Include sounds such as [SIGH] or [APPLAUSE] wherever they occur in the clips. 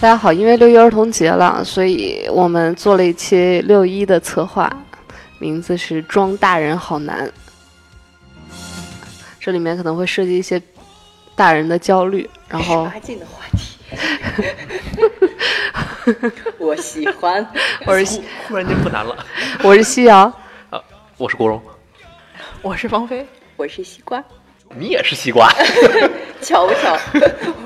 大家好，因为六一儿童节了，所以我们做了一期六一的策划，名字是“装大人好难”。这里面可能会涉及一些大人的焦虑，然后八禁的话题，[LAUGHS] 我喜欢。我是西忽然间不难了。我是西瑶，我是国荣，我是芳菲，我是西瓜，你也是西瓜。[LAUGHS] 巧不巧？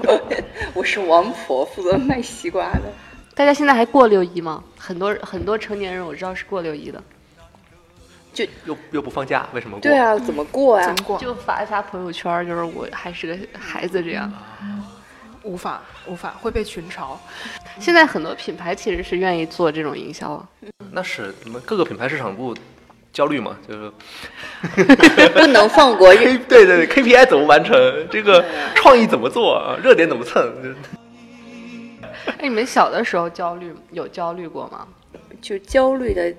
[LAUGHS] 我是王婆，负责卖西瓜的。大家现在还过六一吗？很多很多成年人我知道是过六一的，就又又不放假，为什么过？对啊，怎么过啊怎？么过？就发一发朋友圈，就是我还是个孩子这样。无法无法会被群嘲。现在很多品牌其实是愿意做这种营销啊，那是你们各个品牌市场部焦虑嘛？就是 [LAUGHS] 不能放过 K 对对对 KPI 怎么完成？这个创意怎么做？啊热点怎么蹭？哎，你们小的时候焦虑有焦虑过吗？就焦虑的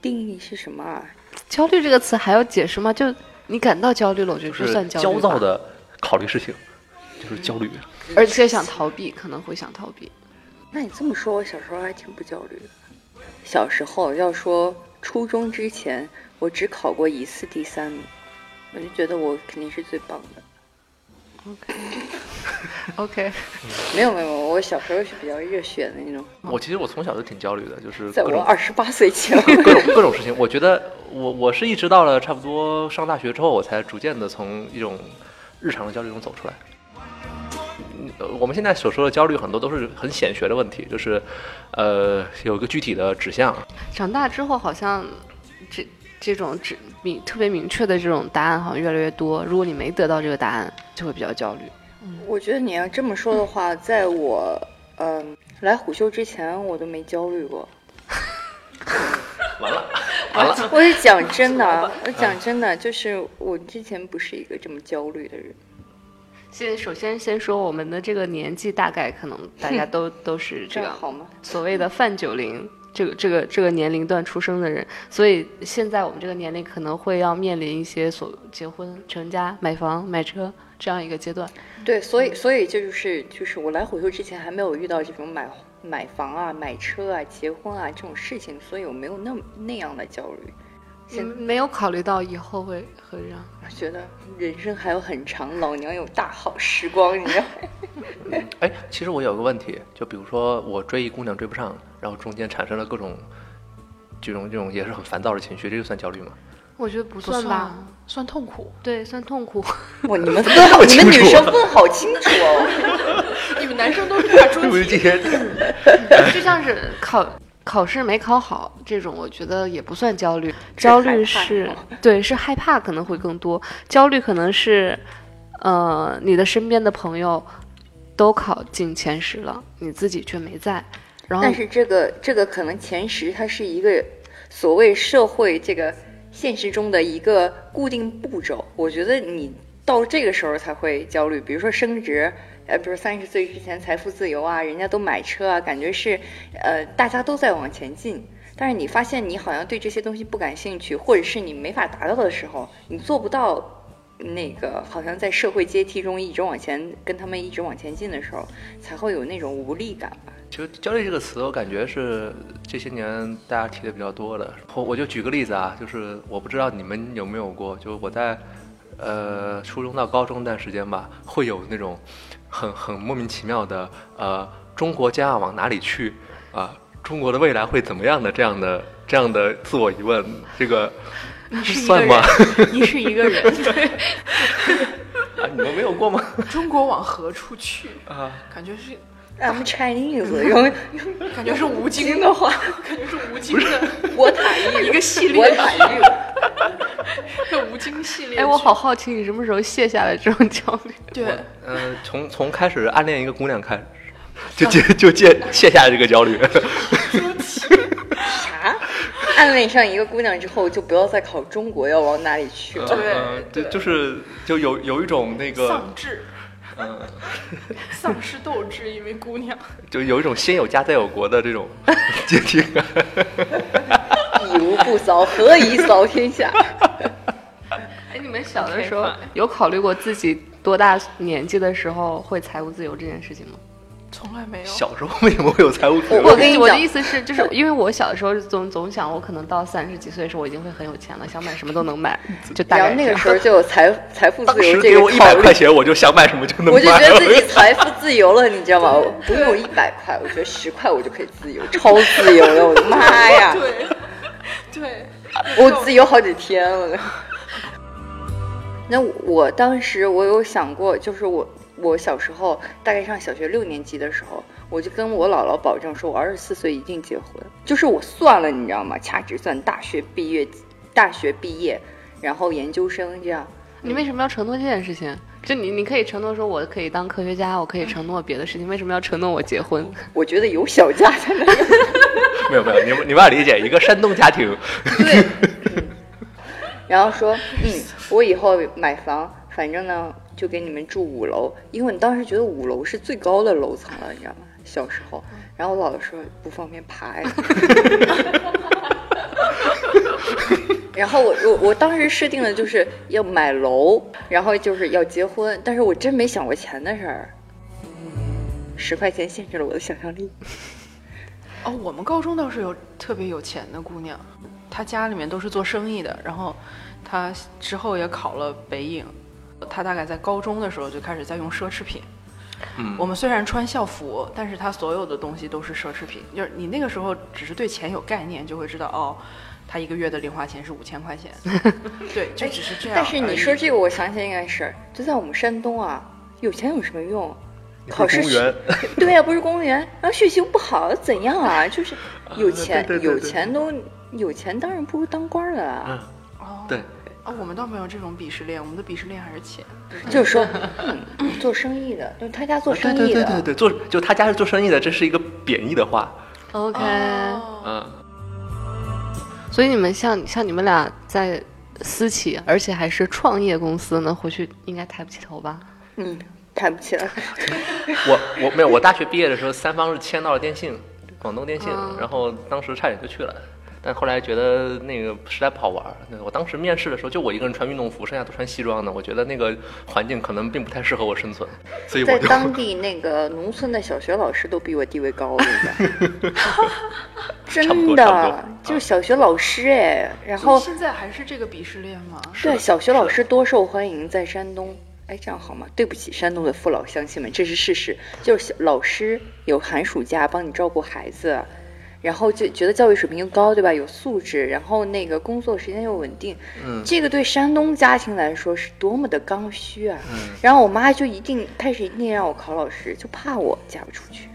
定义是什么啊？焦虑这个词还要解释吗？就你感到焦虑了，我觉得就是算焦虑吧焦躁，的考虑事情，就是焦虑。而且想逃避，可能会想逃避。那你这么说，我小时候还挺不焦虑的。小时候要说初中之前，我只考过一次第三名，我就觉得我肯定是最棒的。OK，OK，[LAUGHS] 没有没有，我小时候是比较热血的那种，我其实我从小就挺焦虑的，就是在我二十八岁前，[LAUGHS] 各种各种事情。我觉得我我是一直到了差不多上大学之后，我才逐渐的从一种日常的焦虑中走出来。我们现在所说的焦虑，很多都是很显学的问题，就是，呃，有一个具体的指向。长大之后好像这这种指明特别明确的这种答案好像越来越多。如果你没得到这个答案，就会比较焦虑。我觉得你要这么说的话，在我嗯、来虎嗅之前，我都没焦虑过。[LAUGHS] 完了，完了，我是讲真的啊，[LAUGHS] 我讲真的，就是我之前不是一个这么焦虑的人。先首先先说我们的这个年纪，大概可能大家都 [LAUGHS] 都是这样好吗？所谓的泛九零这个这个这个年龄段出生的人，所以现在我们这个年龄可能会要面临一些所结婚、成家、买房、买车这样一个阶段。对，所以所以这就是就是我来虎嗅之前还没有遇到这种买买房啊、买车啊、结婚啊这种事情，所以我没有那么那样的焦虑。你没有考虑到以后会会让我觉得人生还有很长，老娘有大好时光，你知道吗？[LAUGHS] 哎，其实我有个问题，就比如说我追一姑娘追不上，然后中间产生了各种这种这种也是很烦躁的情绪，这就算焦虑吗？我觉得不不算吧，算痛苦。对，算痛苦。哇，你们分好，你们女生分好清楚哦。[LAUGHS] 你们男生都是怕出对不题，起，就像是考考试没考好这种，我觉得也不算焦虑。[LAUGHS] 焦虑是对，是害怕可能会更多。焦虑可能是，呃，你的身边的朋友都考进前十了，你自己却没在。然后但是这个这个可能前十，它是一个所谓社会这个现实中的一个固定步骤。我觉得你到这个时候才会焦虑，比如说升职，呃，比如三十岁之前财富自由啊，人家都买车啊，感觉是呃大家都在往前进。但是你发现你好像对这些东西不感兴趣，或者是你没法达到的时候，你做不到那个好像在社会阶梯中一直往前跟他们一直往前进的时候，才会有那种无力感吧。就焦虑这个词，我感觉是这些年大家提的比较多的。我我就举个例子啊，就是我不知道你们有没有过，就是我在呃初中到高中那段时间吧，会有那种很很莫名其妙的呃中国将要往哪里去啊、中国的未来会怎么样的这样的这样的自我疑问，这个算吗？人，你是一个人，对，[LAUGHS] 啊，你们没有过吗？中国往何处去？啊，感觉是 I'm Chinese，用感觉是吴京京的话，感觉是吴京的我塔玉一个系列我塔玉，是 [LAUGHS] 吴京系列。哎，我好，好奇你什么时候卸下来这种焦虑？[LAUGHS] 对，呃，从从开始暗恋一个姑娘开始，[LAUGHS] 就就就卸卸下这个焦虑。啥？暗恋上一个姑娘之后，就不要再考中国要往哪里去了。对呃对，就是就有有一种那个丧，志，嗯，丧失斗志，因为姑娘。就有一种先有家再有国的这种阶梯感。一无不扫，何以扫天下？[LAUGHS] 哎，你们小的时候有考虑过自己多大年纪的时候会财务自由这件事情吗？从来没有。小时候为什么会有财务自由？我跟你讲我的意思是，就是 [LAUGHS] 因为我小的时候总总想，我可能到三十几岁的时候，我已经会很有钱了，想买什么都能买，[LAUGHS] 就大然后那个时候就有财财富自由这个给我一百块钱，我就想买什么就能买。我就觉得自己财富自由了，你知道吗？我不用一百块，我觉得十块我就可以自由，超自由了，我的妈呀！对，我自己有好几天了。[LAUGHS] 那我当时我有想过，就是我我小时候大概上小学六年级的时候，我就跟我姥姥保证说，我二十四岁一定结婚。就是我算了，你知道吗？掐指算大学毕业，大学毕业，然后研究生这样。你为什么要承诺这件事情？就你，你可以承诺说我可以当科学家，我可以承诺别的事情，为什么要承诺我结婚？[LAUGHS] 我觉得有小家才能有。[LAUGHS] 没有没有，你们你们要理解，一个山东家庭，对，[LAUGHS] 然后说，嗯，我以后买房，反正呢就给你们住五楼，因为你当时觉得五楼是最高的楼层了，你知道吗？小时候，然后我姥姥说不方便爬呀。[LAUGHS] 然后我我我当时设定的就是要买楼，然后就是要结婚，但是我真没想过钱的事儿。十块钱限制了我的想象力。哦，我们高中倒是有特别有钱的姑娘，她家里面都是做生意的，然后她之后也考了北影，她大概在高中的时候就开始在用奢侈品。嗯我们虽然穿校服，但是她所有的东西都是奢侈品。就是你那个时候只是对钱有概念，就会知道哦，她一个月的零花钱是五千块钱。[LAUGHS] 对，就只是这样。但是你说这个，我想起来一件事儿，就在我们山东啊，有钱有什么用？考试公务员 [LAUGHS] 对呀、不是公务员，然后学习又不好，怎样啊？就是有钱，对对对对有钱都有钱，当然不如当官儿的啊。嗯，哦，对，啊，我们倒没有这种鄙视链，我们的鄙视链还是钱。[LAUGHS] 就是说，嗯，做生意的，就是他家做生意的，对对对，做就他家是做生意的，这是一个贬义的话。OK，、哦，嗯，所以你们像像你们俩在私企，而且还是创业公司呢，回去应该抬不起头吧？嗯，抬不起来。[LAUGHS] 我我没有，我大学毕业的时候，三方是签到了电信，广东电信，嗯然后当时差点就去了。但后来觉得那个实在不好玩儿，那我当时面试的时候就我一个人穿运动服，剩下都穿西装的，我觉得那个环境可能并不太适合我生存，[LAUGHS] 所以我就在当地那个农村的小学老师都比我地位高，我跟你讲，差不真的就是小学老师哎，然后现在还是这个鄙视链吗？对，小学老师多受欢迎，在山东。哎，这样好吗？对不起，山东的父老乡亲们，这是事实。就是老师有寒暑假帮你照顾孩子，然后就觉得教育水平又高，对吧？有素质，然后那个工作时间又稳定，嗯这个对山东家庭来说是多么的刚需啊！嗯然后我妈就一定开始一定让我考老师，就怕我嫁不出去，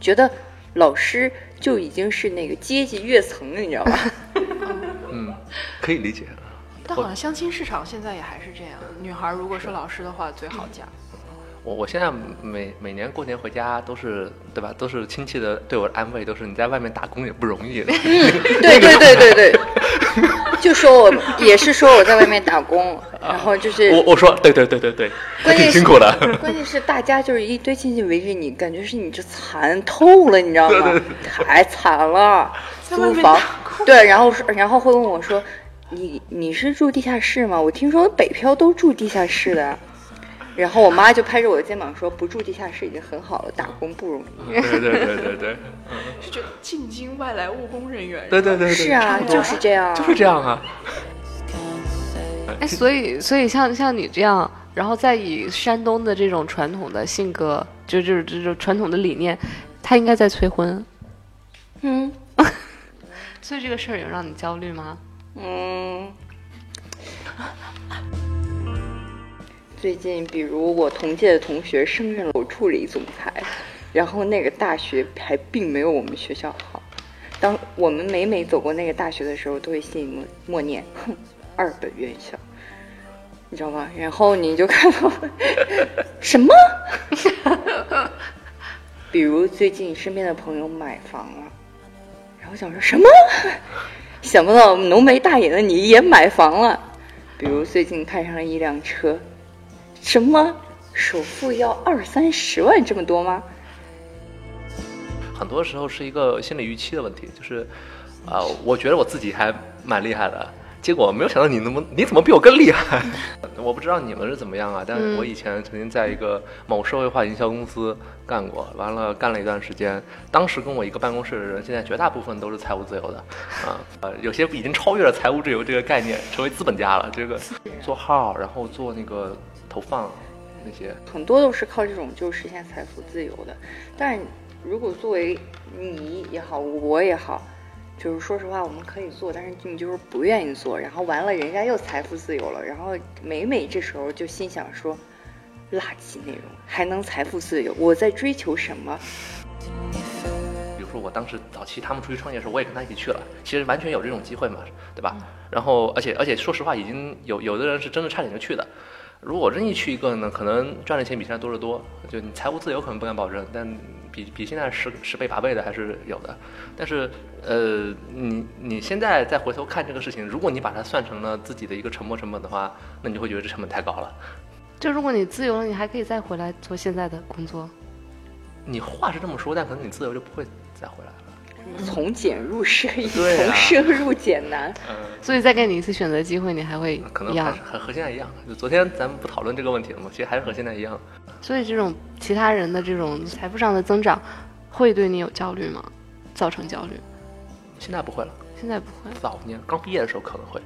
觉得老师就已经是那个阶级跃层了，你知道吧？嗯，可以理解。但好像相亲市场现在也还是这样，女孩如果是老师的话最好嫁。我我现在每每年过年回家都是对吧？都是亲戚的对我的安慰，都是你在外面打工也不容易。对对对对对，[LAUGHS] 就说我也是说我在外面打工，然后就是我我说对对对对对，关 [LAUGHS] 键辛苦的。关键是大家就是一堆亲戚围着你，感觉是你这惨透了，你知道吗？太惨了，租房，对，然后说，然后会问我说，你你是住地下室吗？我听说北漂都住地下室的。然后我妈就拍着我的肩膀说：“不住地下室已经很好了，打工不容易。对对对对对，[LAUGHS] 是就进京外来务工人员。对对对对，是啊，就是这样，就是这样啊。哎，所以所以像像你这样，然后再以山东的这种传统的性格，就就是这种传统的理念，他应该在催婚。嗯 [LAUGHS] 所以这个事儿有让你焦虑吗？嗯。最近，比如我同届的同学升任了我助理总裁，然后那个大学还并没有我们学校好。当我们每每走过那个大学的时候，都会心里默默念：“哼，二本院校。”你知道吗？然后你就看到 [LAUGHS] 什么？[LAUGHS] 比如最近身边的朋友买房了，然后想说什么？想不到浓眉大眼的你也买房了。比如最近看上了一辆车，什么首付要二三十万这么多吗？很多时候是一个心理预期的问题，就是，啊、我觉得我自己还蛮厉害的，结果没有想到你那么你怎么比我更厉害？[LAUGHS] 我不知道你们是怎么样啊，但是我以前曾经在一个某社会化营销公司干过，完了干了一段时间。当时跟我一个办公室的人，现在绝大部分都是财务自由的，啊呃，有些已经超越了财务自由这个概念，成为资本家了。这个做号，然后做那个投放那些，很多都是靠这种就实现财富自由的。但如果作为你也好，我也好。就是说实话，我们可以做，但是你就是不愿意做，然后完了，人家又财富自由了，然后每每这时候就心想说，垃圾内容还能财富自由，我在追求什么？比如说我当时早期他们出去创业的时候，我也跟他一起去了，其实完全有这种机会嘛，对吧？然后而且而且说实话，已经有有的人是真的差点就去的。如果我任意去一个呢，可能赚的钱比现在多得多，就你财务自由可能不敢保证，但。比比现在十十倍八倍的还是有的，但是呃，你你现在再回头看这个事情，如果你把它算成了自己的一个沉没成本的话，那你就会觉得这成本太高了。就如果你自由了，你还可以再回来做现在的工作。你话是这么说，但可能你自由就不会再回来了。从俭入奢易，从奢入俭难。嗯，所以再给你一次选择机会，你还会可能一样和和现在一样。就昨天咱们不讨论这个问题了吗？其实还是和现在一样。所以这种其他人的这种财富上的增长，会对你有焦虑吗？造成焦虑？现在不会了。现在不会。早年刚毕业的时候可能会。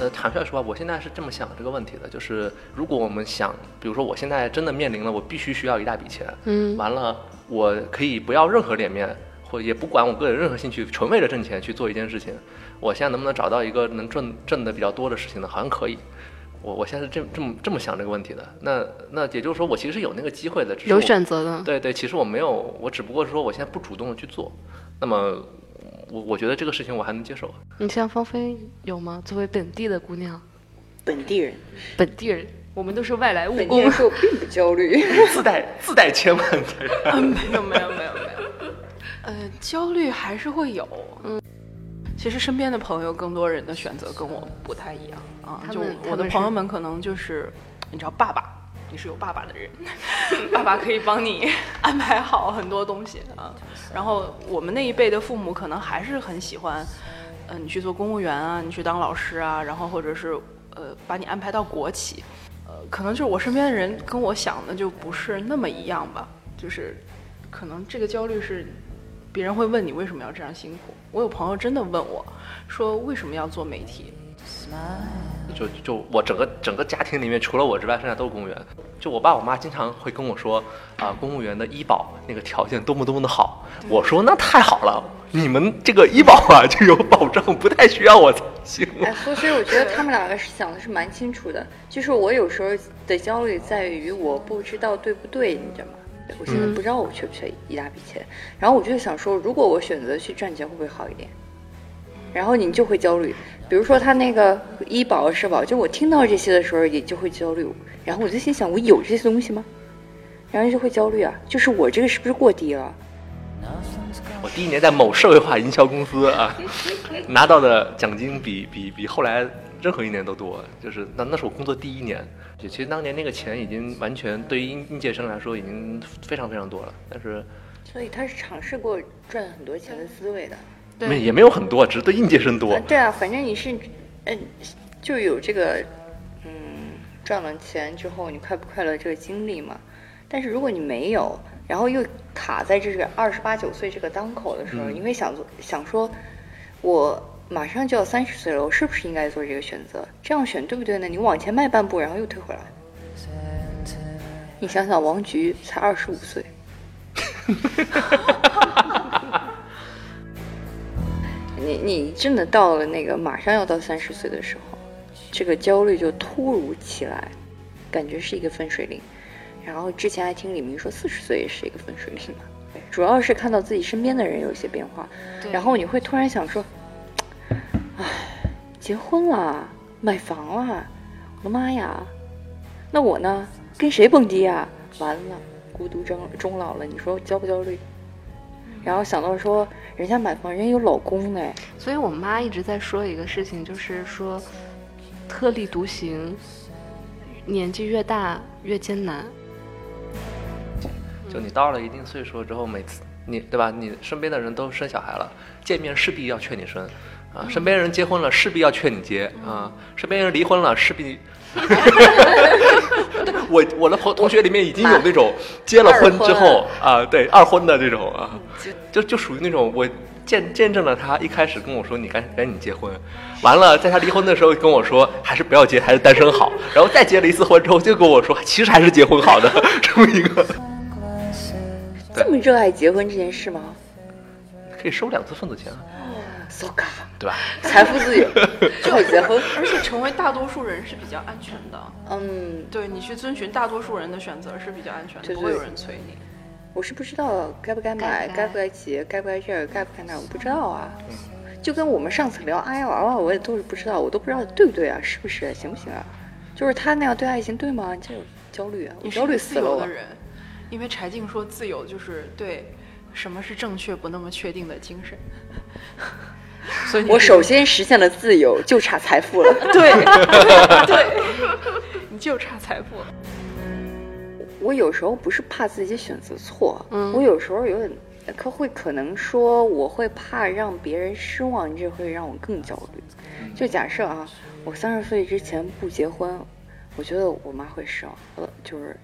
呃，坦率说吧，我现在是这么想这个问题的，就是如果我们想，比如说我现在真的面临了，我必须需要一大笔钱，嗯，完了，我可以不要任何脸面，或也不管我个人任何兴趣，纯为了挣钱去做一件事情。我现在能不能找到一个能挣挣的比较多的事情呢？好像可以。我我现在是这这么这么想这个问题的。那 [LAUGHS] 那也就是说，我其实是有那个机会的，有选择的。对对，其实我没有，我只不过是说我现在不主动的去做。那么。我我觉得这个事情我还能接受。你像芳菲有吗？作为本地的姑娘，本地人，本地人，我们都是外来务工，我并不焦虑，[LAUGHS] 自带自带千万的人。[LAUGHS] 没有没有没有没有，呃，焦虑还是会有。嗯，其实身边的朋友，更多人的选择跟我不太一样啊。就我的朋友们可能就是，你知道，爸爸。你是有爸爸的人，[LAUGHS] 爸爸可以帮你安排好很多东西啊。然后我们那一辈的父母可能还是很喜欢，嗯，你去做公务员啊，你去当老师啊，然后或者是呃把你安排到国企，呃，可能就是我身边的人跟我想的就不是那么一样吧。就是可能这个焦虑是别人会问你为什么要这样辛苦。我有朋友真的问我，说为什么要做媒体？就就我整个整个家庭里面，除了我之外，剩下都是公务员。就我爸我妈经常会跟我说，啊，公务员的医保那个条件多么多么的好。我说那太好了，你们这个医保啊就有保障，不太需要我哎，所以我觉得他们两个是想的是蛮清楚的。就是我有时候的焦虑在于我不知道对不对，你知道吗？我现在不知道我缺不缺一大笔钱，然后我就想说，如果我选择去赚钱，会不会好一点？然后你就会焦虑，比如说他那个医保、社保，就我听到这些的时候也就会焦虑。然后我就心想，我有这些东西吗？然后就会焦虑啊，就是我这个是不是过低了？我第一年在某社会化营销公司啊，拿到的奖金比比比后来任何一年都多，就是那那是我工作第一年。就其实当年那个钱已经完全对于应应届生来说已经非常非常多了，但是所以他是尝试过赚很多钱的滋味的。没也没有很多，只是对应届生多。对啊，反正你是，嗯，就有这个，嗯，赚了钱之后你快不快乐这个经历嘛。但是如果你没有，然后又卡在这个二十八九岁这个当口的时候，你会想做想说，我马上就要三十岁了，我是不是应该做这个选择？这样选对不对呢？你往前迈半步，然后又退回来。你想想，王菊才二十五岁。你你真的到了那个马上要到三十岁的时候，这个焦虑就突如其来，感觉是一个分水岭。然后之前还听李明说四十岁也是一个分水岭嘛，主要是看到自己身边的人有一些变化，然后你会突然想说，唉，结婚了，买房了，我的妈呀，那我呢，跟谁蹦迪啊？完了，孤独终终老了，你说焦不焦虑？然后想到说，人家买房，人家有老公哎。所以我妈一直在说一个事情，就是说，特立独行，年纪越大越艰难。就你到了一定岁数之后，每次你对吧？你身边的人都生小孩了，见面势必要劝你生。啊，身边人结婚了，势必要劝你结啊；身边人离婚了，势必。[LAUGHS] 我我的朋同学里面已经有那种结了婚之后啊，对二婚的这种啊，就就属于那种我见见证了他一开始跟我说你赶赶紧结婚，完了在他离婚的时候跟我说还是不要结，还是单身好，然后再结了一次婚之后就跟我说其实还是结婚好的 [LAUGHS] 这么一个，这么热爱结婚这件事吗？可以收两次份子钱啊，so god，对吧？财富自由 [LAUGHS] 就好结婚。而且成为大多数人是比较安全的。嗯，对你去遵循大多数人的选择是比较安全的，对不会有对人催你。我是不知道该不该买，该不该该不该结，该不该这个，该不该那，我不知道啊。就跟我们上次聊 I L L，我也都是不知道，我都不知道对不对啊，是不是行不行啊？就是他那样对爱情对吗？你这有焦虑啊，我焦虑你是个死了我的。人，因为柴静说自由就是对什么是正确不那么确定的精神。所以我首先实现了自由，就差财富了。对对对，你就差财富了。我有时候不是怕自己选择错，嗯我有时候有点可会可能说我会怕让别人失望，这会让我更焦虑。就假设啊，我三十岁之前不结婚，我觉得我妈会失望，呃，就是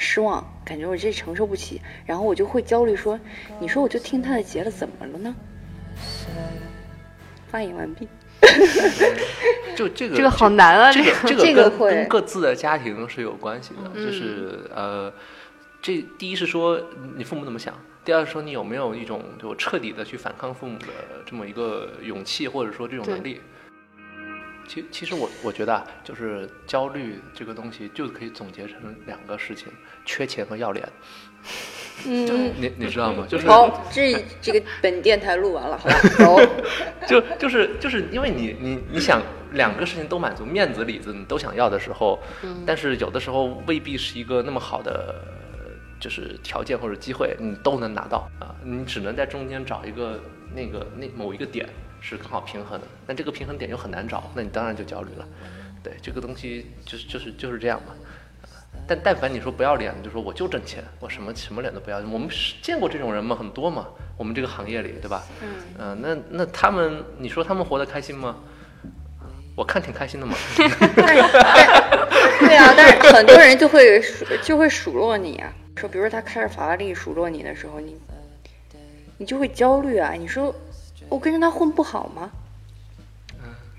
失望，感觉我这承受不起，然后我就会焦虑说，你说我就听他的结了，怎么了呢？发言完毕。[LAUGHS] 就这个 [LAUGHS] 这个好难啊这个这这个跟这个会跟各自的家庭是有关系的，就是呃，这第一是说你父母怎么想，第二是说你有没有一种就彻底的去反抗父母的这么一个勇气，或者说这种能力。其其实我我觉得啊，就是焦虑这个东西，就可以总结成两个事情：缺钱和要脸。嗯，[LAUGHS] 你你知道吗？就是好，这这个 [LAUGHS] 本电台录完了，好吧？走。[LAUGHS] 就就是就是因为你你你想两个事情都满足，面子里子你都想要的时候，但是有的时候未必是一个那么好的就是条件或者机会，你都能拿到啊，你只能在中间找一个那个那某一个点是刚好平衡的，但这个平衡点又很难找，那你当然就焦虑了。对，这个东西就是就是就是这样嘛。但但凡你说不要脸，就说我就挣钱，我什么什么脸都不要。我们是见过这种人吗？很多嘛，我们这个行业里，对吧？嗯、那那他们，你说他们活得开心吗？我看挺开心的嘛。[LAUGHS] 对啊，但是很多人就会数就会数落你啊，说比如说他开着法拉利数落你的时候，你你就会焦虑啊。你说我跟着他混不好吗？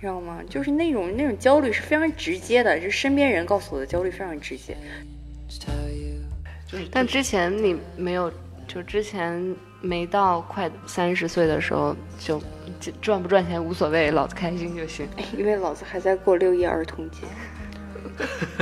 知道吗？就是那种那种焦虑是非常直接的，就是身边人告诉我的焦虑非常直接。但之前你没有，就之前没到快三十岁的时候，就就赚不赚钱无所谓，老子开心就行。因为老子还在过六一儿童节，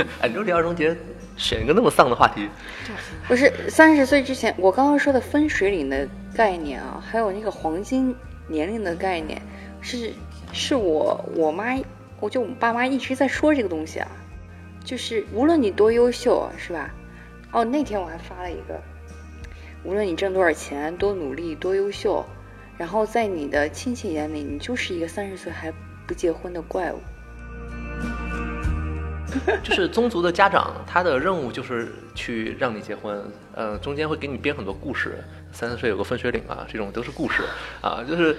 [LAUGHS] 哎，六一儿童节选一个那么丧的话题，[LAUGHS] 不是三十岁之前，我刚刚说的分水岭的概念啊，还有那个黄金年龄的概念，是是我我妈，我就我爸妈一直在说这个东西啊，就是无论你多优秀，是吧？哦，那天我还发了一个，无论你挣多少钱，多努力，多优秀，然后在你的亲戚眼里，你就是一个三十岁还不结婚的怪物。就是宗族的家长，他的任务就是去让你结婚，呃，中间会给你编很多故事。三十岁有个分水岭啊，这种都是故事啊，就是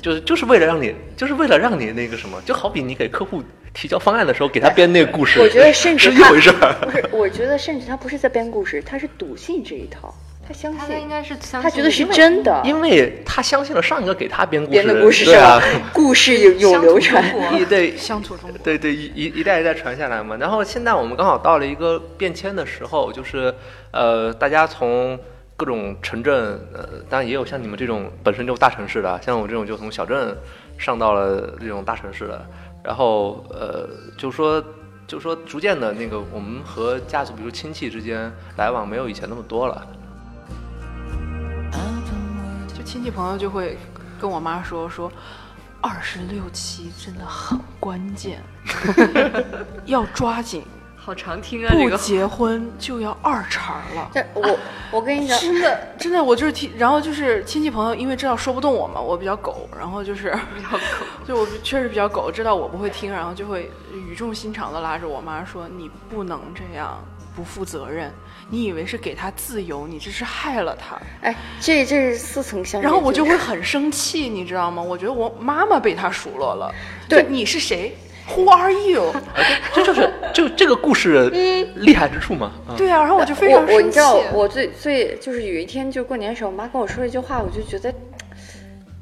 就是就是为了让你，就是为了让你那个什么，就好比你给客户提交方案的时候，给他编那个故事，我觉得甚至是一他回事儿。不是，我觉得甚至他不是在编故事，他是笃信这一套，他相信，他应该是相信他觉得是因为真的，因为他相信了上一个给他编故事编的故事对是吧啊，？故事有有流传。一 [LAUGHS] 对乡土中国，对对，一一一代一代传下来嘛。然后现在我们刚好到了一个变迁的时候，就是呃，大家从各种城镇，呃，当然也有像你们这种本身就大城市的，像我这种就从小镇上到了这种大城市的。然后呃，就说就说逐渐的那个，我们和家族，比如亲戚之间来往没有以前那么多了。就亲戚朋友就会跟我妈说说，二十六期真的很关键，[LAUGHS] 要抓紧，好常听啊，这个。不结婚就要二茬了。但我我跟你讲，真的，真的，我就是听，然后就是亲戚朋友，因为知道说不动我嘛，我比较狗，然后就是比较狗，[LAUGHS] 就我确实比较狗，知道我不会听，然后就会语重心长的拉着我妈说：“你不能这样，不负责任，你以为是给他自由，你这是害了他。哎，这这是似曾相识。然后我就会很生气，你知道吗？我觉得我妈妈被他数落了。对你是谁？Who are you？这就是就这个故事厉害之处嘛。啊对啊，然后我就非常生气你知。道，我最最就是有一天就过年的时候，我妈跟我说了一句话，我就觉得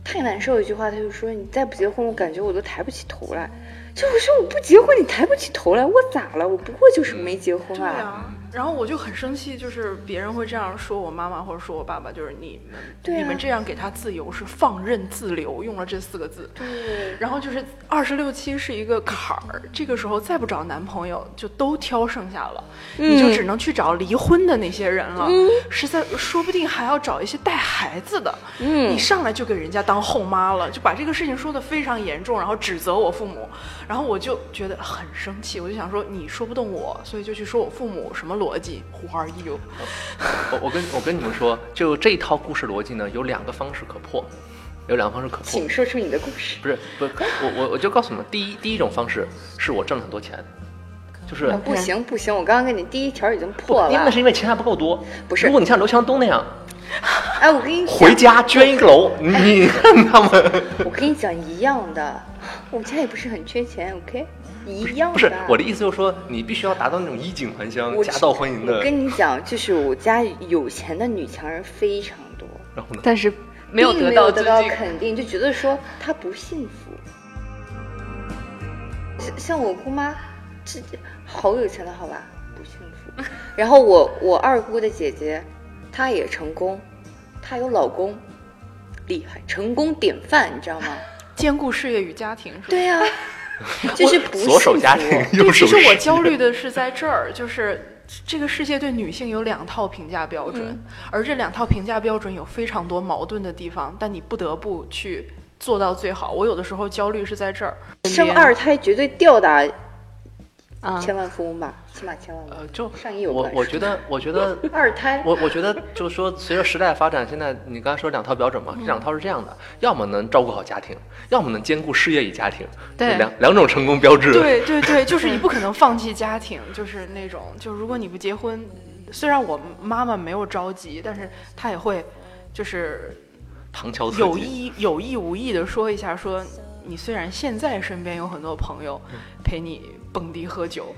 太难受。一句话，她就说：“你再不结婚，我感觉我都抬不起头来。”就我说我不结婚，你抬不起头来，我咋了？我不过就是没结婚对啊，然后我就很生气，就是别人会这样说我妈妈或者说我爸爸，就是你们、你们这样给他自由是放任自流，用了这四个字。对，然后就是二十六七是一个坎儿，这个时候再不找男朋友就都挑剩下了，嗯你就只能去找离婚的那些人了。实在说不定还要找一些带孩子的，嗯你上来就给人家当后妈了，就把这个事情说的非常严重，然后指责我父母，然后我就觉得很生气，我就想说你说不动我，所以就去说我父母什么逻辑，Who are you？我我跟我跟你们说，就这一套故事逻辑呢，有两个方式可破，有两个方式可破请。说出你的故事。不是不是，我我我就告诉你们，第一第一种方式是我挣了很多钱，就是啊不行不行，我刚刚跟你第一条已经破了因为那是。因为钱还不够多。不是如果你像刘强东那样哎，我跟你讲回家捐一个楼，你你看他们我跟你讲一样的，我家也不是很缺钱，OK，一样的。不是我的意思，就是说你必须要达到那种衣锦还乡、我家道欢迎的我。跟你讲，就是我家有钱的女强人非常多，然后呢？但是没有并得到没有得到。肯定，就觉得说她不幸福。像像我姑妈，这好有钱的好吧，不幸福。然后我我二姑的姐姐，她也成功，她有老公，厉害，成功典范，你知道吗？[LAUGHS] 兼顾事业与家庭是吧？对呀、[LAUGHS] 就是不幸福。左手家庭，右对，手其实我焦虑的是在这儿，就是 [LAUGHS] 这个世界对女性有两套评价标准，嗯而这两套评价标准有非常多矛盾的地方，但你不得不去做到最好。我有的时候焦虑是在这儿，生二胎绝对吊打啊，千万富翁吧，起码千万呃，万。就上亿有我我觉得，我觉得 [LAUGHS] 二胎，我我觉得就是说，随着时代发展，现在你刚才说两套标准嘛，这两套是这样的：要么能照顾好家庭，要么能兼顾事业与家庭，对两两种成功标志。对对对，[LAUGHS] 就是你不可能放弃家庭，就是那种，就如果你不结婚，虽然我妈妈没有着急，但是她也会，就是旁敲侧有击。意有意无意的说一下，说你虽然现在身边有很多朋友陪你蹦迪喝酒，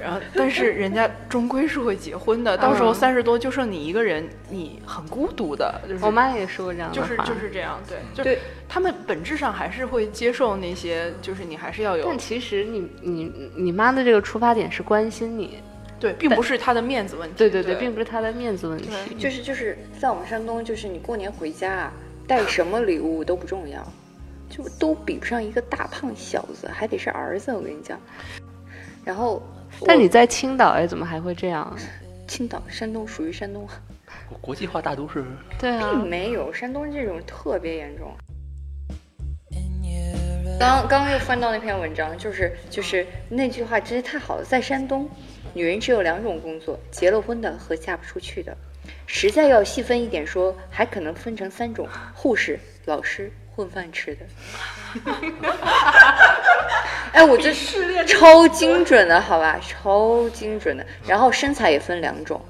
然后但是人家终归是会结婚的，到时候嗯三十多就剩你一个人，你很孤独的。就是我妈也说过这样的话，就是就是这样，对，就对他们本质上还是会接受那些，就是你还是要有但其实你你你妈的这个出发点是关心你，对，并不是他的面子问题。对对对，对，并不是她的面子问题。就是就是在我们山东，就是你过年回家啊，带什么礼物都不重要，就都比不上一个大胖小子，还得是儿子。我跟你讲，然后，但你在青岛哎，怎么还会这样？青岛、山东属于山东，国际化大都市，对啊，并没有山东这种特别严重。刚刚又翻到那篇文章，就是就是那句话，真是太好了。在山东，女人只有两种工作：结了婚的和嫁不出去的。实在要细分一点说，还可能分成三种：护士、老师、混饭吃的。[LAUGHS] 哎，我这超精准的，好吧，超精准的。然后身材也分两种：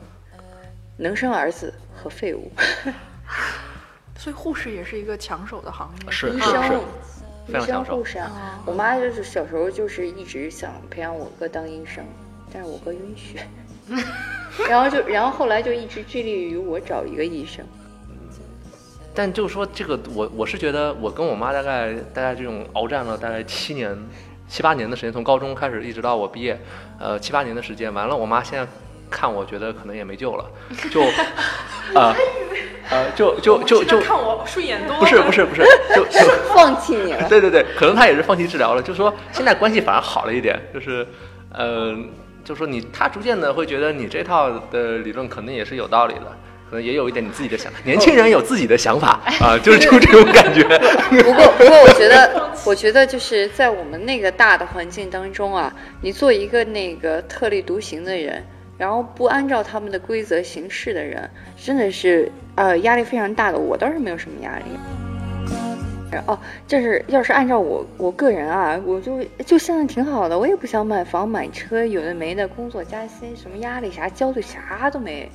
能生儿子和废物。[LAUGHS] 所以护士也是一个抢手的行业。医是是是生，，医生护士啊。我妈就是小时候就是一直想培养我哥当医生，但是我哥晕血，[LAUGHS] 然后就然后后来就一直致力于我找一个医生。但就是说这个，我我是觉得，我跟我妈大概大概这种鏖战了大概七年、七八年的时间，从高中开始一直到我毕业，呃，七八年的时间。完了，我妈现在看我觉得可能也没救了，就，[LAUGHS] 呃，呃，就就就就看我顺眼多了。不是不是不是，就就放弃你了。[LAUGHS] 对对对，可能她也是放弃治疗了，就是说现在关系反而好了一点，就是，呃，就说你她逐渐的会觉得你这套的理论可能也是有道理的。可能也有一点你自己的想法，[LAUGHS] 年轻人有自己的想法啊，[LAUGHS] 就是就这种感觉。不过不过，我觉得 [LAUGHS] 我觉得就是在我们那个大的环境当中啊，你做一个那个特立独行的人，然后不按照他们的规则行事的人，真的是呃压力非常大的。我倒是没有什么压力。哦，就是要是按照我我个人啊，我就就现在挺好的，我也不想买房买车，有的没的，工作加薪，什么压力啥焦虑啥都没。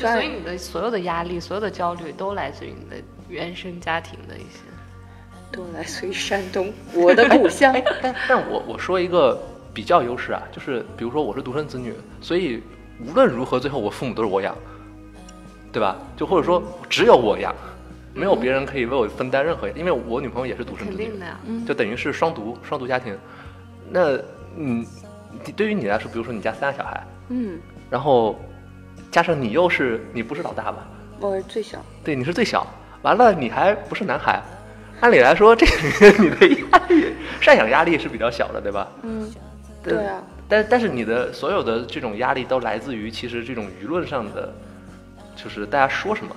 就所以你的所有的压力、所有的焦虑都来自于你的原生家庭的一些，都来自于山东，我的故乡。但但我我说一个比较优势啊，就是比如说我是独生子女，所以无论如何，最后我父母都是我养，对吧？就或者说只有我养。没有别人可以为我分担任何，因为我女朋友也是独生子女，就等于是双独双独家庭。那嗯，对于你来说，比如说你家三个小孩，嗯，然后加上你又是你不是老大吧？我是最小。对，你是最小。完了，你还不是男孩，按理来说，这 [LAUGHS] 你的压力赡养压力是比较小的，对吧？嗯，对啊。但但是你的所有的这种压力都来自于其实这种舆论上的，就是大家说什么。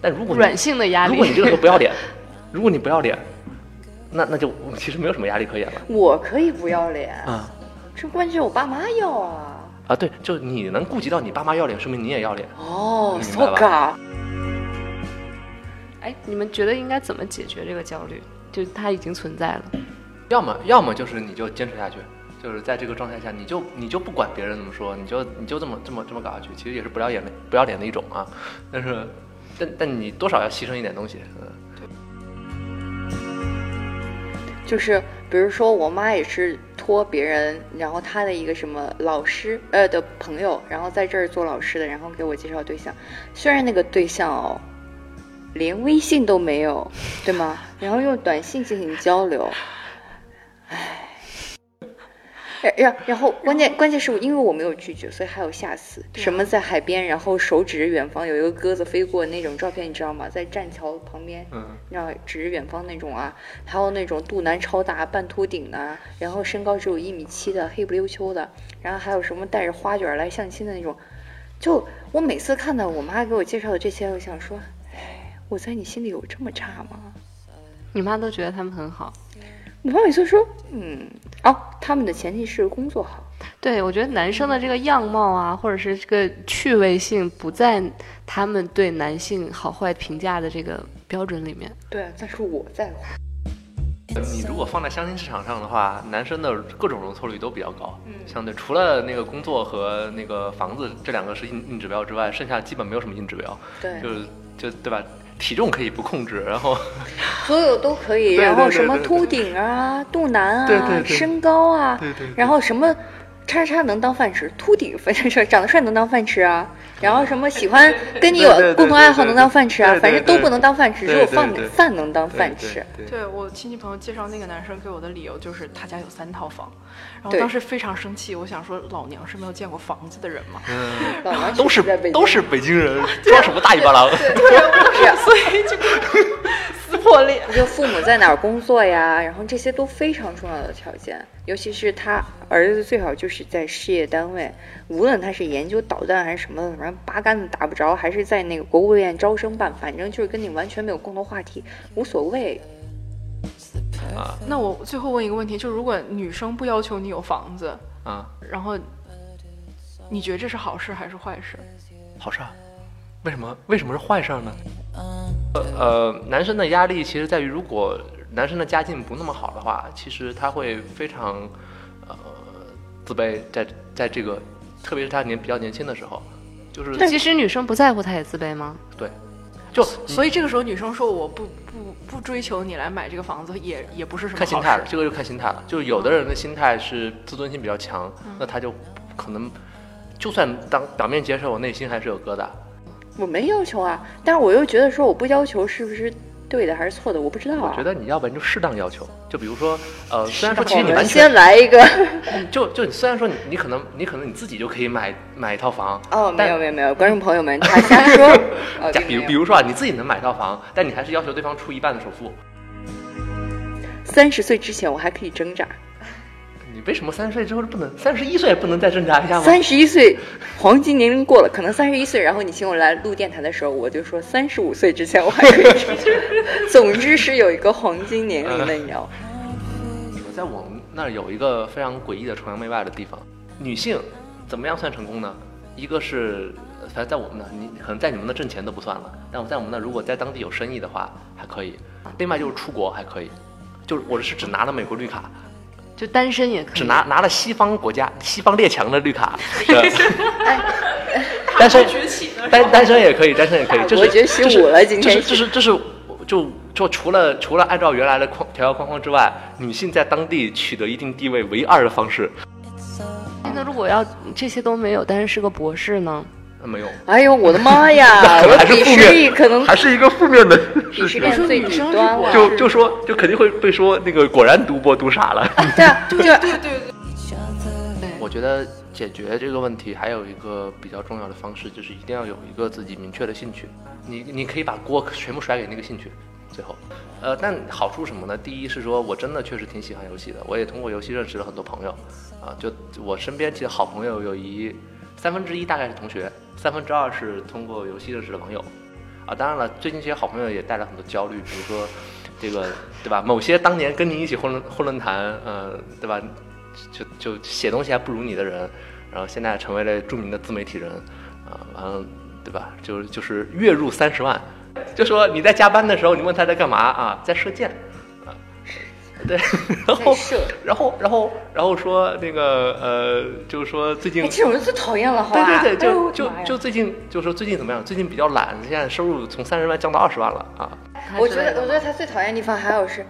但如果软性的压力，如果你这个时候不要脸，[LAUGHS] 如果你不要脸，那那就其实没有什么压力可言了。我可以不要脸啊，这关键我爸妈要啊。啊，对，就你能顾及到你爸妈要脸，说明你也要脸。哦，so god。哎，你们觉得应该怎么解决这个焦虑？就它已经存在了。要么要么就是你就坚持下去，就是在这个状态下，你就你就不管别人怎么说，你就你就这么这么这么搞下去，其实也是不要脸的不要脸的一种啊。但是。但但你多少要牺牲一点东西，嗯，就是比如说我妈也是托别人，然后她的一个什么老师呃的朋友，然后在这儿做老师的，然后给我介绍对象，虽然那个对象哦，连微信都没有，对吗？然后用短信进行交流，唉。然然后关键关键是因为我没有拒绝，所以还有下次。什么在海边，然后手指着远方有一个鸽子飞过那种照片，你知道吗？在栈桥旁边，嗯，然后指着远方那种啊，还有那种肚腩超大半秃顶的，然后身高只有一米七的黑不溜秋的，然后还有什么带着花卷来相亲的那种。就我每次看到我妈给我介绍的这些，我想说，哎，我在你心里有这么差吗？你妈都觉得他们很好。我妈每次说，嗯。哦，他们的前提是工作好。对，我觉得男生的这个样貌啊，或者是这个趣味性，不在他们对男性好坏评价的这个标准里面。对，但是我在乎。你如果放在相亲市场上的话，男生的各种容错率都比较高。嗯，相对除了那个工作和那个房子这两个是硬硬指标之外，剩下基本没有什么硬指标。对，就是就对吧？体重可以不控制，然后 [LAUGHS] 所有都可以，然后什么秃顶啊、肚腩啊、身高啊，然后什么叉叉能当饭吃，秃顶反正是长得帅能当饭吃啊。然后什么喜欢 [LAUGHS] 跟你有共同爱好能当饭吃啊，反正都不能当饭吃，只有饭饭能当饭吃。对我亲戚朋友介绍那个男生给我的理由就是他家有三套房，然后当时非常生气，我想说老娘是没有见过房子的人吗？嗯，都是都是北京人，装什么大尾巴狼？对，所以就撕破脸。就父母在哪儿工作呀，然后这些都非常重要的条件。尤其是他儿子最好就是在事业单位，无论他是研究导弹还是什么，反正八竿子打不着，还是在那个国务院招生办，反正就是跟你完全没有共同话题，无所谓。啊，那我最后问一个问题，就如果女生不要求你有房子啊，然后你觉得这是好事还是坏事？好事，为什么？为什么是坏事呢？呃呃，男生的压力其实在于如果。男生的家境不那么好的话，其实他会非常，呃，自卑，在在这个，特别是他年比较年轻的时候，就是。其实女生不在乎，他也自卑吗？对，就所以这个时候女生说我不不不追求你来买这个房子，也也不是什么看心态了，这个就看心态了。就是有的人的心态是自尊心比较强，那他就可能就算当表面接受，我内心还是有疙瘩。我没要求啊，但是我又觉得说我不要求是不是？对的还是错的，我不知道。啊我觉得你要不然就适当要求，就比如说，呃，虽然说其实你完全先来一个，[LAUGHS] 就就虽然说你你可能你可能你自己就可以买买一套房哦，没有没有没有，观众朋友们他瞎说。[LAUGHS] 假比如比如说啊，你自己能买套房，但你还是要求对方出一半的首付。三十岁之前我还可以挣扎。你为什么三十岁之后不能？三十一岁不能再挣扎一下吗？三十一岁黄金年龄过了，可能三十一岁，然后你请我来录电台的时候，我就说三十五岁之前我还可以挣扎。[LAUGHS] 总之是有一个黄金年龄的，你知道。我 [LAUGHS] 在我们那儿有一个非常诡异的崇洋媚外的地方。女性怎么样算成功呢？一个是反正在我们那，你可能在你们那挣钱都不算了，但我在我们那，如果在当地有生意的话还可以。另外就是出国还可以，就是我是只拿了美国绿卡，就单身也可以。只拿拿了西方国家西方列强的绿卡，[LAUGHS] 对单身单单身也可以，单身也可以。就是我觉得这15了今这是就是就是就就除了除了按照原来的框条条框框之外，女性在当地取得一定地位唯二的方式，那如果要这些都没有，但是是个博士呢？那没有。哎呦我的妈呀！可能我鄙视还是负面，链可能还是一个负面的鄙视事情。链最底端了。就就说就肯定会被说那个果然读博读傻了。[LAUGHS] 对啊，对对对，我觉得解决这个问题还有一个比较重要的方式，就是一定要有一个自己明确的兴趣。你你可以把锅全部甩给那个兴趣，最后，呃，但好处什么呢？第一是说我真的确实挺喜欢游戏的，我也通过游戏认识了很多朋友，啊，就我身边其实好朋友有一三分之一大概是同学，三分之二是通过游戏认识的网友，啊，当然了，最近这些好朋友也带来很多焦虑，比如说这个对吧？某些当年跟你一起混论混论坛，呃，对吧？就就写东西还不如你的人，然后现在成为了著名的自媒体人，啊，完了，对吧？就就是月入三十万，就说你在加班的时候，你问他在干嘛啊？在射箭，对，[LAUGHS] 然后然后然后然后说那个呃，就是说最近哎，这种人最讨厌了，好吧？对对对，哎就就就最近就是说最近怎么样？最近比较懒，现在收入从三十万降到二十万了啊！我觉得，我觉得他最讨厌的地方还有是，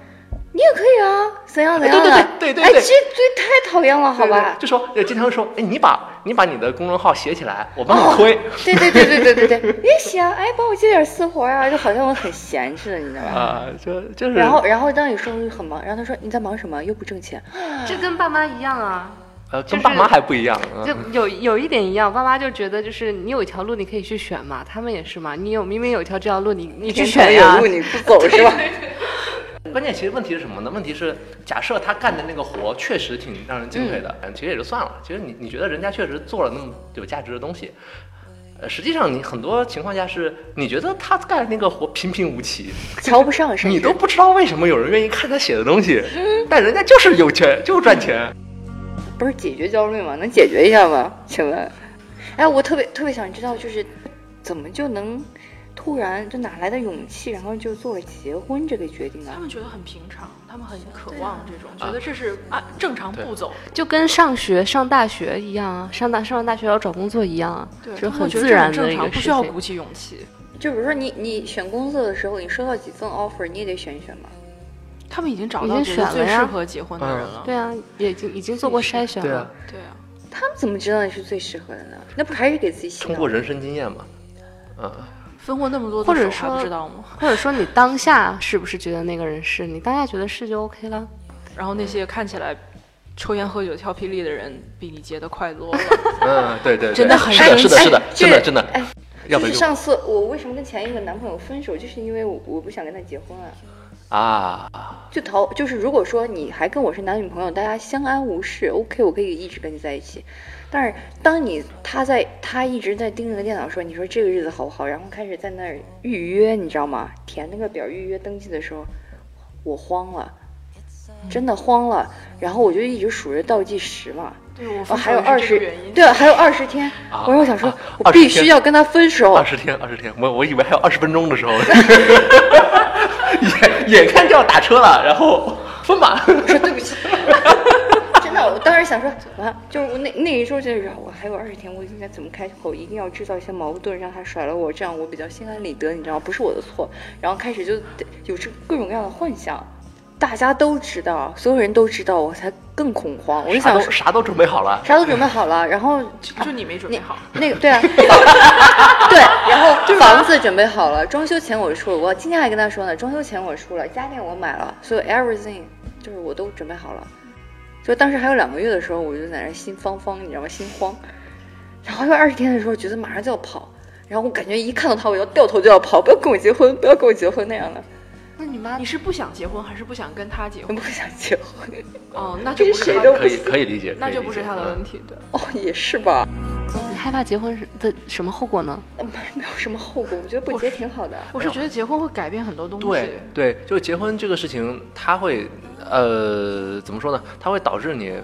你也可以啊，怎样怎样的，哎，对对对对对这这太讨厌了，好吧？就说呃经常说，哎，你把你把你的公众号写起来，我帮哦你推。对对对对对对对，也行，哎，帮我接点私活啊，就好像我很闲似的，你知道吧？[LAUGHS] 啊，就就是，然后，然后当你说很忙，然后他说你在忙什么？又不挣钱，这跟爸妈一样啊，呃，跟爸妈还不一样，嗯就有有一点一样。爸妈就觉得就是你有一条路你可以去选嘛，他们也是嘛。你有明明有一条这条路，你你去选呀堂有路。你不走是吧？[LAUGHS] 关键其实问题是什么呢？问题是，假设他干的那个活确实挺让人敬佩的，嗯，其实也就算了。其实你你觉得人家确实做了那么有价值的东西，呃，实际上你很多情况下是你觉得他干的那个活平平无奇，瞧不上，甚至你都不知道为什么有人愿意看他写的东西，[LAUGHS] 但人家就是有钱，就是赚钱。不是解决焦虑吗？能解决一下吗？请问，哎，我特别特别想知道，就是怎么就能突然这哪来的勇气，然后就做了结婚这个决定啊？他们觉得很平常，他们很渴望这种，觉得这是按正常步骤。就跟上学上大学一样啊，上大上完大学要找工作一样啊，对，就很自然正常，的一个事不需要。鼓起勇气。就比如说你你选工作的时候，你收到几份 offer，你也得选一选吧。他们已经找到觉得选了呀最适合结婚的人了。对啊，也已经已经做过筛选了。对啊，对啊，他们怎么知道你是最适合的呢？那不还是给自己洗脑？通过人生经验嘛，嗯，分过那么多或手还不说知道吗？或者说你当下是不是觉得那个人是你当下觉得是就 OK 了？然后那些看起来抽烟喝酒跳霹雳的人，比你结的快多了。[LAUGHS] 嗯，对对对，真的很是的，是的，是的，真的真的，哎，就是上次我为什么跟前一个男朋友分手，就是因为我我不想跟他结婚啊。啊，就逃，就是如果说你还跟我是男女朋友，大家相安无事，OK，我可以一直跟你在一起。但是当你他在他一直在盯着个电脑说，你说这个日子好不好，然后开始在那儿预约，你知道吗？填那个表预约登记的时候，我慌了，真的慌了。然后我就一直数着倒计时嘛，对我还有二十对，还有二十天。啊我说我想说啊，我必须要跟他分手二。十天，二十天，我我以为还有二十分钟的时候，[LAUGHS] 眼眼看就要打车了，然后分吧，我说对不起，我当时想说，完，就是我那那一周就是我还有二十天，我应该怎么开口，一定要制造一些矛盾，让他甩了我，这样我比较心安理得，你知道吗？不是我的错。然后开始就有这各种各样的幻想，大家都知道，所有人都知道，我才更恐慌。我就想说，都啥都准备好了，啥都准备好了，然后 [LAUGHS] 就你没准备好。那个对啊，[LAUGHS] 对，然后 [LAUGHS] 房子准备好了，装修钱我出了，我今天还跟他说呢，装修钱我出了，家电我买了，所有 everything 就是我都准备好了。就当时还有两个月的时候，我就在那心慌慌，你知道吗？心慌。然后还有二十天的时候，觉得马上就要跑，然后我感觉一看到他，我要掉头就要跑，不要跟我结婚，不要跟我结婚那样的，那你妈你是不想结婚还是不想跟他结婚？不想结婚。[LAUGHS] 哦，那就不是他的，谁都可以可以理解，那就不是他的。问题。对，哦，也是吧，你害怕结婚是的什么后果呢？没没有什么后果，我觉得不结挺好的。我是觉得结婚会改变很多东西。对对，就结婚这个事情，它会呃怎么说呢？它会导致你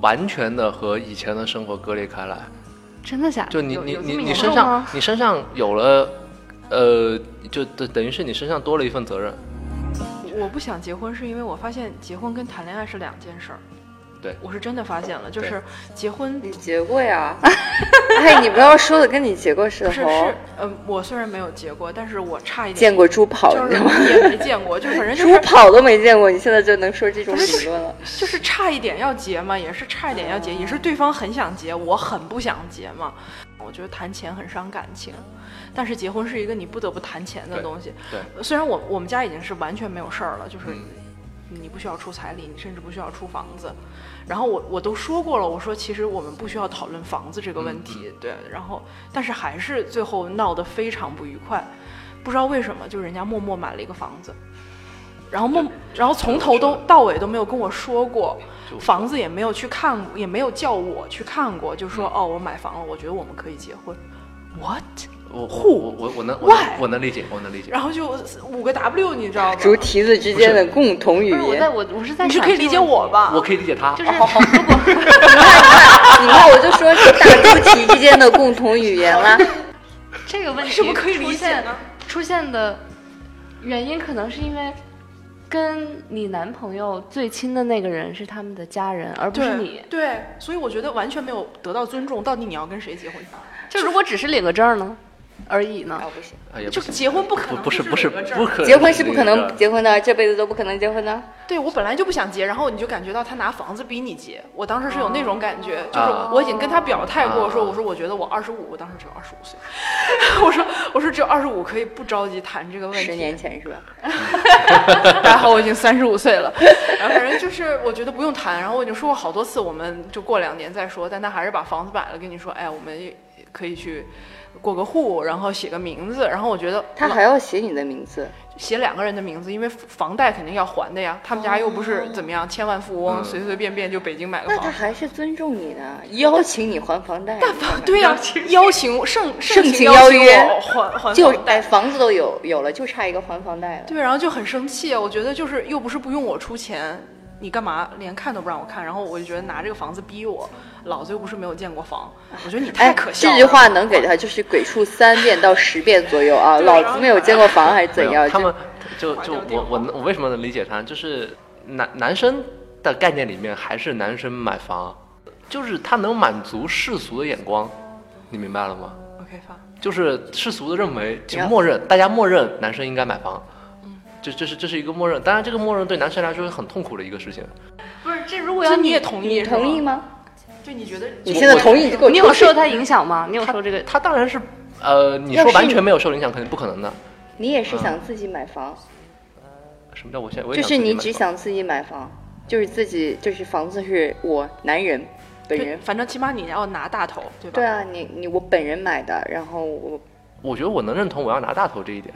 完全的和以前的生活割裂开来。真的假的？就你你你你身上你身上有了，呃，就等等于是你身上多了一份责任。我不想结婚，是因为我发现结婚跟谈恋爱是两件事儿。对我是真的发现了，就是结婚你结过呀？[LAUGHS] [LAUGHS] 哎，你不要说的跟你结过似的不是哦是，呃，我虽然没有结过，但是我差一点见过猪跑，你知道吗？也没见过，就反正就 [LAUGHS] 猪是跑都没见过，你现在就能说这种理论了？就是差一点要结嘛，也是差一点要结，也是对方很想结，我很不想结嘛。我觉得谈钱很伤感情，但是结婚是一个你不得不谈钱的东西。虽然我我们家已经是完全没有事儿了，就是嗯你不需要出彩礼，你甚至不需要出房子。然后我我都说过了，我说其实我们不需要讨论房子这个问题，对。然后但是还是最后闹得非常不愉快，不知道为什么，就人家默默买了一个房子，然后默，然后从头都到尾都没有跟我说过，房子也没有去看，也没有叫我去看过，就说哦，我买房了，我觉得我们可以结婚。What？我户我我我能我？我能理解，我能理解。然后就五个 W，你知道吗？猪蹄子之间的共同语言我在言。我我是在你是可以理解我吧？我可以理解他，就是好好，如果你 [LAUGHS] 看你看，你看，我就说是大猪蹄之间的共同语言啦。[LAUGHS] 这个问题是不是可以理解出现呢？出现的原因可能是因为跟你男朋友最亲的那个人是他们的家人，而不是你。对，所以我觉得完全没有得到尊重。到底你要跟谁结婚？就如果只是领个证呢而已呢？啊，？不行，啊也不行。就结婚不可能不不是不是不可能结婚是不可能结婚的，这辈子都不可能结婚的。对我本来就不想结，然后你就感觉到他拿房子逼你结，我当时是有那种感觉，就是啊我已经跟他表态过，啊说我说我觉得我二十五，我当时只有二十五岁，[LAUGHS] 我说我说只有二十五可以不着急谈这个问题，十年前是吧？[LAUGHS] 还好我已经三十五岁了，然后反正就是我觉得不用谈，然后我已经说过好多次，我们就过两年再说，但他还是把房子买了，跟你说，哎，我们可以去过个户，然后写个名字，然后我觉得他还要写你的名字，写两个人的名字，因为房贷肯定要还的呀，他们家又不是怎么样千万富翁，嗯随随便便就北京买个那他。还是尊重你的，邀请你还房贷。你看看对呀、邀请盛盛情情邀约还还就房贷哎，房子都有有了，就差一个还房贷了。对，然后就很生气啊，我觉得就是又不是不用我出钱，你干嘛连看都不让我看？然后我就觉得拿这个房子逼我，老子又不是没有见过房，我觉得你太哎，可笑了。这句话能给他就是鬼畜三遍到十遍左右啊！[LAUGHS] 老子没有见过房还是怎样？他们就就我我能我为什么能理解他？就是男男生的概念里面还是男生买房，就是他能满足世俗的眼光，你明白了吗？OK 发，就是世俗的认为，就默认大家默认男生应该买房，这这是这是一个默认。当然，这个默认对男生来说是很痛苦的一个事情。不是，这如果要这你也同意你同意？吗？就你觉得你现在同意，你有受他影响吗？你有受这个？他当然是，呃，你说完全没有受影响，肯定不可能的。你也是想自己买房，什么叫我现在就是你只想自己买房，就是自己就是房子是我男人本人。反正起码你要拿大头，对吧？对啊，你你我本人买的，然后我我觉得我能认同我要拿大头这一点。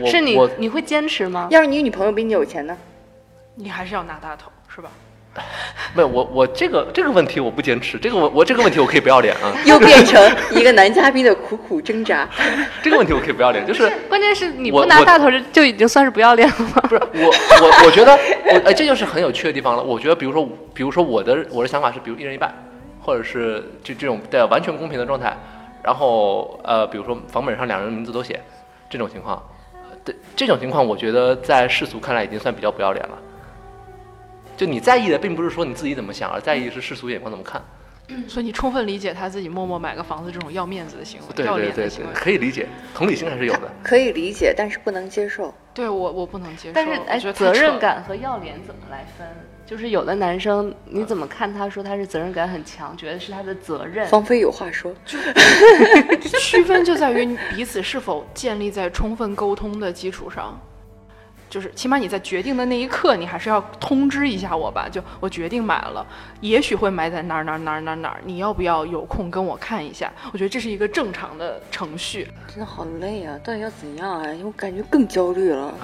我是你我你会坚持吗？要是你女朋友比你有钱呢？你还是要拿大头，是吧？[LAUGHS] 没有我我这个这个问题我不坚持，这个我我这个问题我可以不要脸啊，又变成 [LAUGHS] 一个男嘉宾的苦苦挣扎。[LAUGHS] 这个问题我可以不要脸，就是关键是你不拿大头就就已经算是不要脸了吗？不是我我我觉得我哎这就是很有趣的地方了。我觉得比如说比如说我的我的想法是，比如一人一半，或者是这这种对完全公平的状态，然后呃比如说房本上两人名字都写这种情况，呃这种情况我觉得在世俗看来已经算比较不要脸了。就你在意的并不是说你自己怎么想，而在意是世俗眼光怎么看。[CLEARS THROAT] 所以你充分理解他自己默默买个房子这种要面子的行为，对要对对对脸的行为，。可以理解，同理心还是有的。可以理解，但是不能接受。对我我不能接受，但是哎，我觉得责任感和要脸怎么来分？就是有的男生，你怎么看他说他是责任感很强，觉得是他的责任？芳菲有话说，[LAUGHS] 区分就在于你彼此是否建立在充分沟通的基础上。就是起码你在决定的那一刻，你还是要通知一下我吧。就我决定买了，也许会买在哪儿哪儿哪儿哪儿哪儿，你要不要有空跟我看一下？我觉得这是一个正常的程序。真的好累啊！到底要怎样啊？我感觉更焦虑了。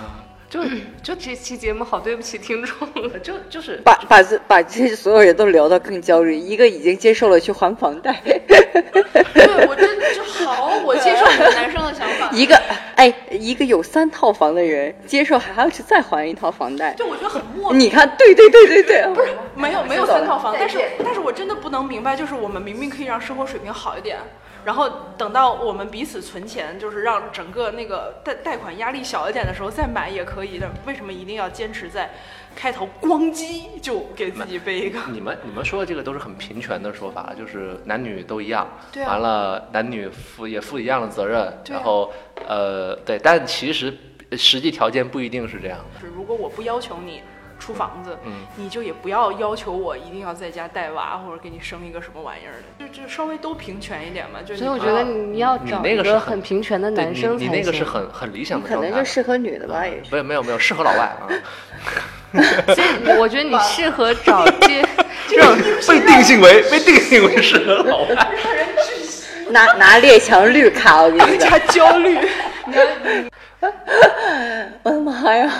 就就这期节目好对不起听众了。[LAUGHS] 就就是把把这把这些所有人都聊到更焦虑，一个已经接受了去还房贷，[LAUGHS] 对我真就好，我接受你们男生的想法，一个哎，一个有三套房的人接受还要去再还一套房贷，就我觉得很莫名。你看，对对对对对，不是没有没有三套房，但是但是我真的不能明白，就是我们明明可以让生活水平好一点，然后等到我们彼此存钱，就是让整个那个贷贷款压力小一点的时候再买也可以的，为什么一定要坚持在开头咣叽就给自己背一个？你们你们说的这个都是很平权的说法，就是男女都一样，对啊完了男女负也负一样的责任，啊然后呃对，但其实实际条件不一定是这样的。是如果我不要求你出房子，嗯你就也不要要求我一定要在家带娃或者给你生一个什么玩意儿的，就就稍微都平权一点嘛。就所以我觉得你要找一个那个很很平权的男生才你那个是很很理想的可状态，能就适合女的吧，也是。没有没有没有适合老外啊，[LAUGHS] 所以我觉得你适合找 [LAUGHS] 这这种被定性为被定性为适合老外。拿拿列强绿卡，我跟你讲，加焦虑。[LAUGHS] 我的妈呀！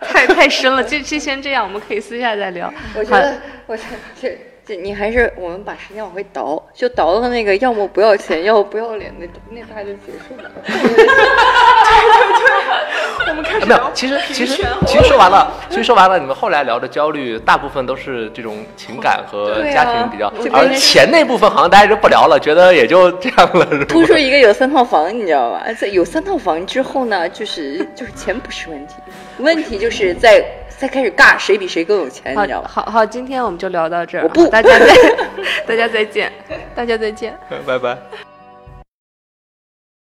太太深了，这这先这样，我们可以私下再聊。我觉得，我觉得这这你还是我们把时间往回倒，就倒到那个要么不要钱，要么不要脸那那趴就结束了。[LAUGHS] [LAUGHS] 我们开始没有，其实其实其实说完了，其实说完了，你们后来聊的焦虑，大部分都是这种情感和家庭比较，就而钱那部分好像大家就不聊了，觉得也就这样了，突？出一个有三套房，你知道吧？在有三套房之后呢，就是就是钱不是问题，问题就是在再开始尬谁比谁更有钱，你好知道吗？好好，今天我们就聊到这儿，我不大家 [LAUGHS] 再大家再见，大家再见。[LAUGHS] 拜拜。